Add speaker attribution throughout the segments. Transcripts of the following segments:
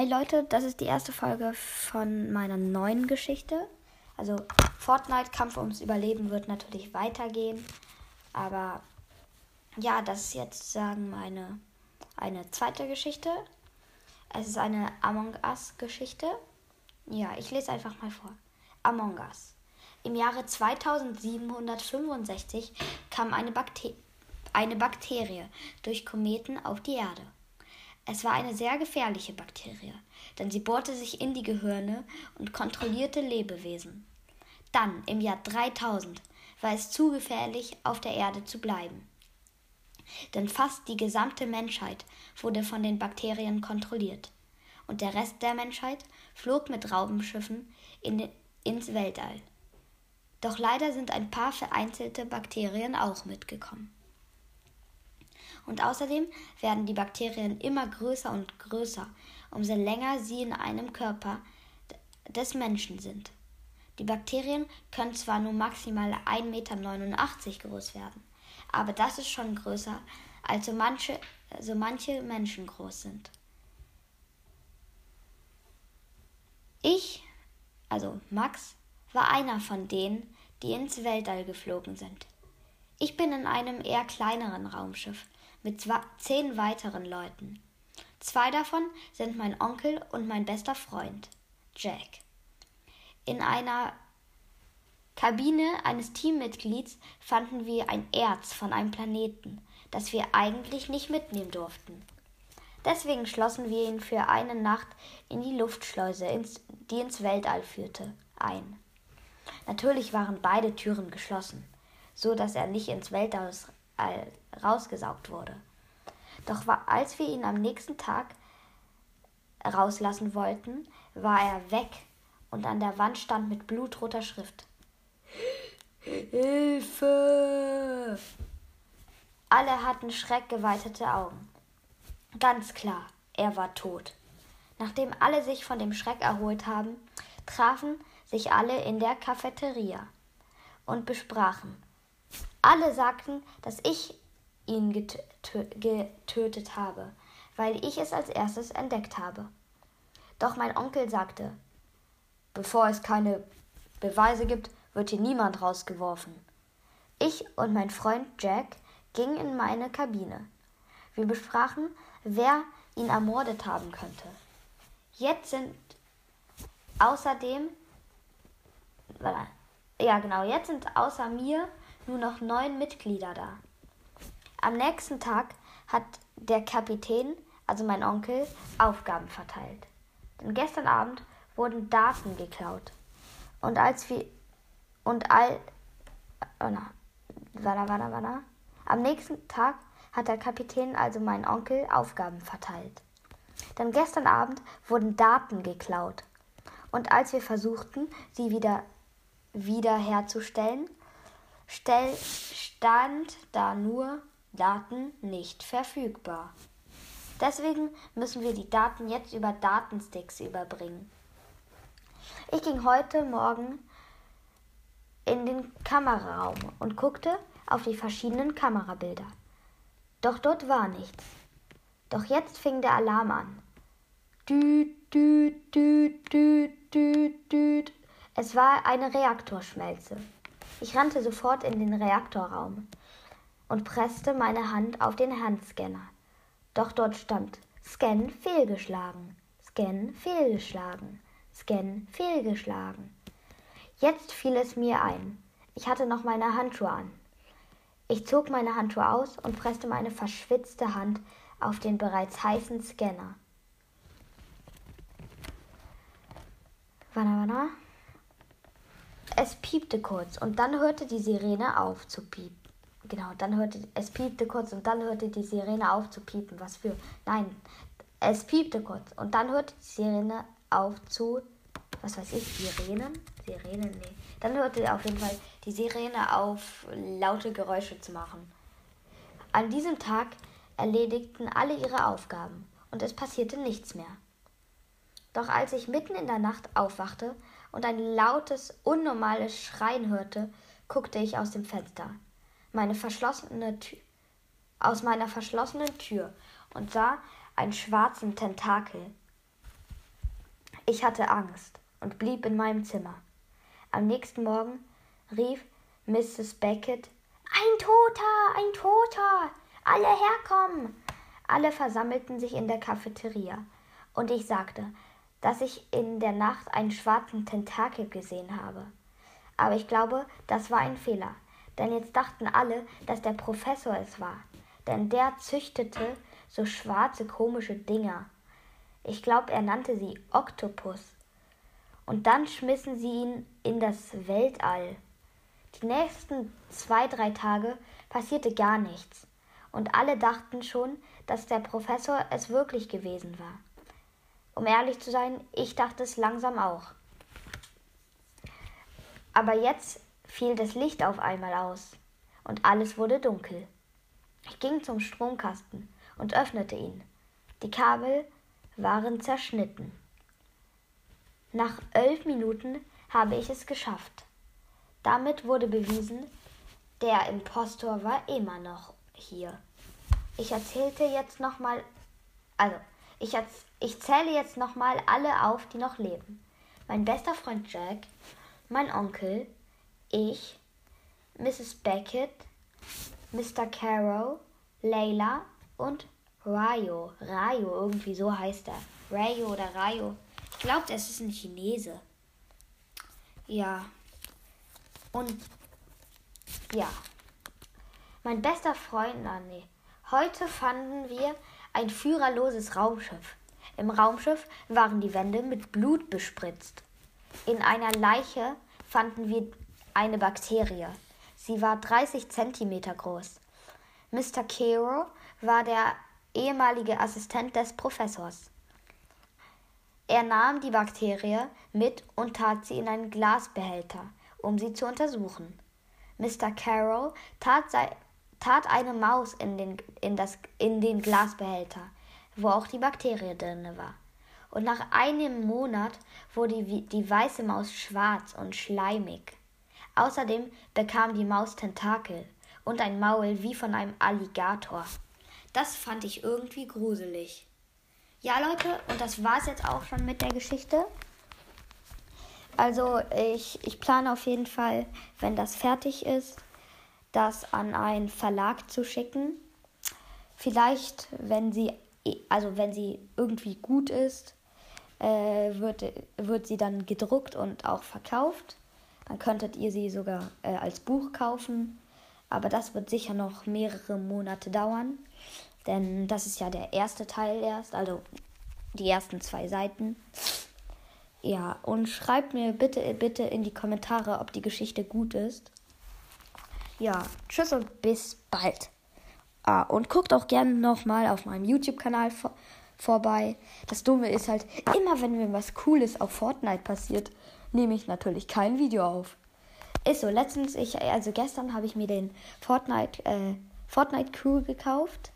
Speaker 1: Hi Leute, das ist die erste Folge von meiner neuen Geschichte. Also Fortnite Kampf ums Überleben wird natürlich weitergehen, aber ja, das ist jetzt sagen meine eine zweite Geschichte. Es ist eine Among Us Geschichte. Ja, ich lese einfach mal vor. Among Us. Im Jahre 2765 kam eine, Bakter eine Bakterie durch Kometen auf die Erde. Es war eine sehr gefährliche Bakterie, denn sie bohrte sich in die Gehirne und kontrollierte Lebewesen. Dann, im Jahr 3000, war es zu gefährlich, auf der Erde zu bleiben. Denn fast die gesamte Menschheit wurde von den Bakterien kontrolliert. Und der Rest der Menschheit flog mit Raubenschiffen in, ins Weltall. Doch leider sind ein paar vereinzelte Bakterien auch mitgekommen. Und außerdem werden die Bakterien immer größer und größer, umso länger sie in einem Körper des Menschen sind. Die Bakterien können zwar nur maximal 1,89 Meter groß werden, aber das ist schon größer, als so manche, so manche Menschen groß sind. Ich, also Max, war einer von denen, die ins Weltall geflogen sind. Ich bin in einem eher kleineren Raumschiff mit zehn weiteren Leuten. Zwei davon sind mein Onkel und mein bester Freund, Jack. In einer Kabine eines Teammitglieds fanden wir ein Erz von einem Planeten, das wir eigentlich nicht mitnehmen durften. Deswegen schlossen wir ihn für eine Nacht in die Luftschleuse, die ins Weltall führte, ein. Natürlich waren beide Türen geschlossen, so dass er nicht ins Weltall rausgesaugt wurde. Doch als wir ihn am nächsten Tag rauslassen wollten, war er weg und an der Wand stand mit blutroter Schrift Hilfe! Alle hatten schreckgeweitete Augen. Ganz klar, er war tot. Nachdem alle sich von dem Schreck erholt haben, trafen sich alle in der Cafeteria und besprachen, alle sagten, dass ich ihn getötet habe, weil ich es als erstes entdeckt habe. Doch mein Onkel sagte, bevor es keine Beweise gibt, wird hier niemand rausgeworfen. Ich und mein Freund Jack gingen in meine Kabine. Wir besprachen, wer ihn ermordet haben könnte. Jetzt sind außerdem, ja genau, jetzt sind außer mir nur noch neun Mitglieder da. Am nächsten Tag hat der Kapitän, also mein Onkel, Aufgaben verteilt. Denn gestern Abend wurden Daten geklaut. Und als wir und all oh na, warte, warte, warte. Am nächsten Tag hat der Kapitän, also mein Onkel, Aufgaben verteilt. Denn gestern Abend wurden Daten geklaut. Und als wir versuchten, sie wieder wiederherzustellen, stell, stand da nur Daten nicht verfügbar. Deswegen müssen wir die Daten jetzt über Datensticks überbringen. Ich ging heute Morgen in den Kameraraum und guckte auf die verschiedenen Kamerabilder. Doch dort war nichts. Doch jetzt fing der Alarm an. Düt, düt, düt, düt, düt, düt. Es war eine Reaktorschmelze. Ich rannte sofort in den Reaktorraum und presste meine Hand auf den Handscanner. Doch dort stand Scan fehlgeschlagen, Scan fehlgeschlagen, Scan fehlgeschlagen. Jetzt fiel es mir ein. Ich hatte noch meine Handschuhe an. Ich zog meine Handschuhe aus und presste meine verschwitzte Hand auf den bereits heißen Scanner. Wanna, wanna? Es piepte kurz und dann hörte die Sirene auf zu piepen. Genau, dann hörte es piepte kurz und dann hörte die Sirene auf zu piepen. Was für? Nein, es piepte kurz und dann hörte die Sirene auf zu. Was weiß ich? Sirenen? Sirenen? Nee. Dann hörte auf jeden Fall die Sirene auf, laute Geräusche zu machen. An diesem Tag erledigten alle ihre Aufgaben und es passierte nichts mehr. Doch als ich mitten in der Nacht aufwachte und ein lautes, unnormales Schreien hörte, guckte ich aus dem Fenster, meine verschlossene Tür, aus meiner verschlossenen Tür und sah einen schwarzen Tentakel. Ich hatte Angst und blieb in meinem Zimmer. Am nächsten Morgen rief Mrs. Beckett Ein Toter, ein Toter. Alle herkommen. Alle versammelten sich in der Cafeteria, und ich sagte, dass ich in der Nacht einen schwarzen Tentakel gesehen habe. Aber ich glaube, das war ein Fehler, denn jetzt dachten alle, dass der Professor es war, denn der züchtete so schwarze komische Dinger. Ich glaube, er nannte sie Oktopus. Und dann schmissen sie ihn in das Weltall. Die nächsten zwei, drei Tage passierte gar nichts. Und alle dachten schon, dass der Professor es wirklich gewesen war. Um ehrlich zu sein, ich dachte es langsam auch. Aber jetzt fiel das Licht auf einmal aus und alles wurde dunkel. Ich ging zum Stromkasten und öffnete ihn. Die Kabel waren zerschnitten. Nach elf Minuten habe ich es geschafft. Damit wurde bewiesen, der Impostor war immer noch hier. Ich erzählte jetzt nochmal, also ich, ich zähle jetzt nochmal alle auf, die noch leben. Mein bester Freund Jack, mein Onkel, ich, Mrs. Beckett, Mr. Carroll, Layla und Rayo. Rayo, irgendwie so heißt er. Rayo oder Rayo. Ich glaube, es ist ein Chinese. Ja. Und ja. Mein bester Freund, ah nee. Heute fanden wir ein führerloses Raumschiff. Im Raumschiff waren die Wände mit Blut bespritzt. In einer Leiche fanden wir eine Bakterie. Sie war 30 Zentimeter groß. Mr. Caro war der ehemalige Assistent des Professors. Er nahm die Bakterie mit und tat sie in einen Glasbehälter, um sie zu untersuchen. Mr. Carroll tat, tat eine Maus in den, in, das, in den Glasbehälter, wo auch die Bakterie drin war. Und nach einem Monat wurde die, die weiße Maus schwarz und schleimig. Außerdem bekam die Maus Tentakel und ein Maul wie von einem Alligator. Das fand ich irgendwie gruselig. Ja, Leute, und das war's jetzt auch schon mit der Geschichte. Also, ich, ich plane auf jeden Fall, wenn das fertig ist, das an einen Verlag zu schicken. Vielleicht, wenn sie, also wenn sie irgendwie gut ist, äh, wird, wird sie dann gedruckt und auch verkauft. Dann könntet ihr sie sogar äh, als Buch kaufen. Aber das wird sicher noch mehrere Monate dauern. Denn das ist ja der erste Teil erst, also die ersten zwei Seiten. Ja, und schreibt mir bitte, bitte in die Kommentare, ob die Geschichte gut ist. Ja, tschüss und bis bald. Ah, und guckt auch gerne nochmal auf meinem YouTube-Kanal vor vorbei. Das Dumme ist halt, immer wenn mir was Cooles auf Fortnite passiert, nehme ich natürlich kein Video auf. Ist so, letztens, ich, also gestern habe ich mir den Fortnite, äh, Fortnite Crew gekauft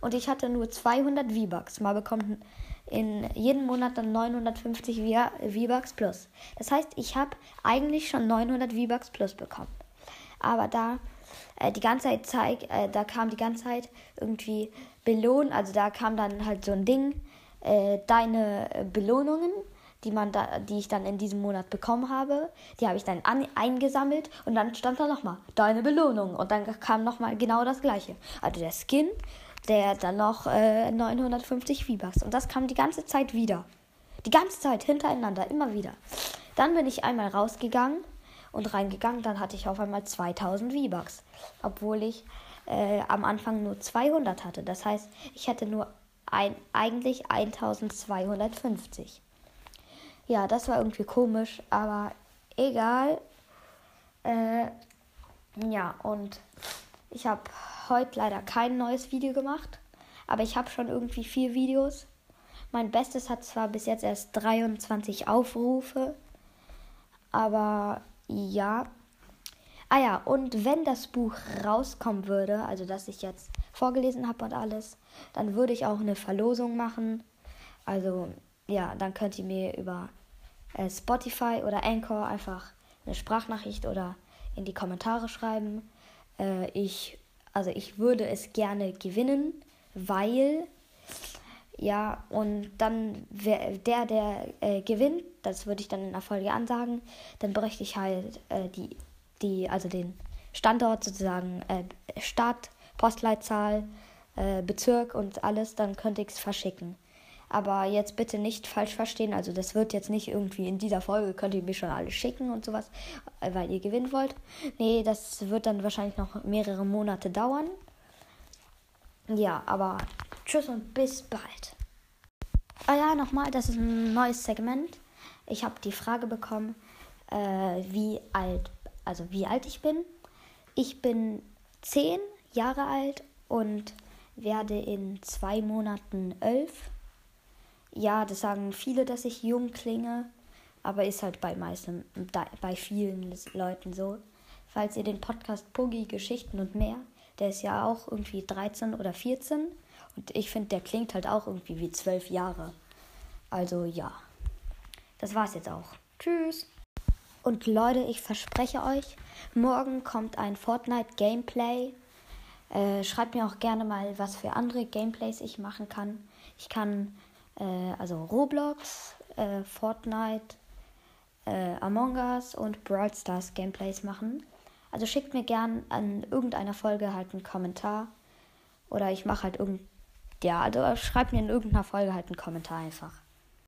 Speaker 1: und ich hatte nur 200 V-Bucks. Mal bekommt in jedem Monat dann 950 V-Bucks plus. Das heißt, ich habe eigentlich schon 900 V-Bucks plus bekommen. Aber da äh, die ganze Zeit zeig, äh, da kam die ganze Zeit irgendwie Belohn, also da kam dann halt so ein Ding, äh, deine Belohnungen die, man da, die ich dann in diesem Monat bekommen habe. Die habe ich dann an, eingesammelt und dann stand da nochmal deine Belohnung und dann kam nochmal genau das gleiche. Also der Skin, der dann noch äh, 950 V-Bucks und das kam die ganze Zeit wieder. Die ganze Zeit hintereinander, immer wieder. Dann bin ich einmal rausgegangen und reingegangen, dann hatte ich auf einmal 2000 V-Bucks, obwohl ich äh, am Anfang nur 200 hatte. Das heißt, ich hätte nur ein, eigentlich 1250. Ja, das war irgendwie komisch, aber egal. Äh, ja, und ich habe heute leider kein neues Video gemacht, aber ich habe schon irgendwie vier Videos. Mein Bestes hat zwar bis jetzt erst 23 Aufrufe, aber ja. Ah ja, und wenn das Buch rauskommen würde, also dass ich jetzt vorgelesen habe und alles, dann würde ich auch eine Verlosung machen. Also ja, dann könnt ihr mir über äh, Spotify oder Anchor einfach eine Sprachnachricht oder in die Kommentare schreiben. Äh, ich, also ich würde es gerne gewinnen, weil Ja, und dann wer, der, der äh, gewinnt, das würde ich dann in der Folge ansagen, dann bräuchte ich halt äh, die, die, also den Standort sozusagen, äh, Stadt, Postleitzahl, äh, Bezirk und alles, dann könnte ich es verschicken. Aber jetzt bitte nicht falsch verstehen, also das wird jetzt nicht irgendwie in dieser Folge, könnt ihr mir schon alles schicken und sowas, äh, weil ihr gewinnen wollt. Nee, das wird dann wahrscheinlich noch mehrere Monate dauern. Ja, aber tschüss und bis bald. Ah ja, nochmal, das ist ein neues Segment. Ich habe die Frage bekommen, äh, wie alt, also wie alt ich bin. Ich bin zehn Jahre alt und werde in zwei Monaten elf. Ja, das sagen viele, dass ich jung klinge, aber ist halt bei meisten, bei vielen Leuten so. Falls ihr den Podcast Puggy Geschichten und mehr der ist ja auch irgendwie 13 oder 14. Und ich finde, der klingt halt auch irgendwie wie 12 Jahre. Also ja. Das war's jetzt auch. Tschüss. Und Leute, ich verspreche euch, morgen kommt ein Fortnite Gameplay. Äh, schreibt mir auch gerne mal, was für andere Gameplays ich machen kann. Ich kann äh, also Roblox, äh, Fortnite, äh, Among Us und Brawl Stars Gameplays machen. Also schickt mir gern an irgendeiner Folge halt einen Kommentar. Oder ich mache halt irgend. Ja, also schreibt mir in irgendeiner Folge halt einen Kommentar einfach.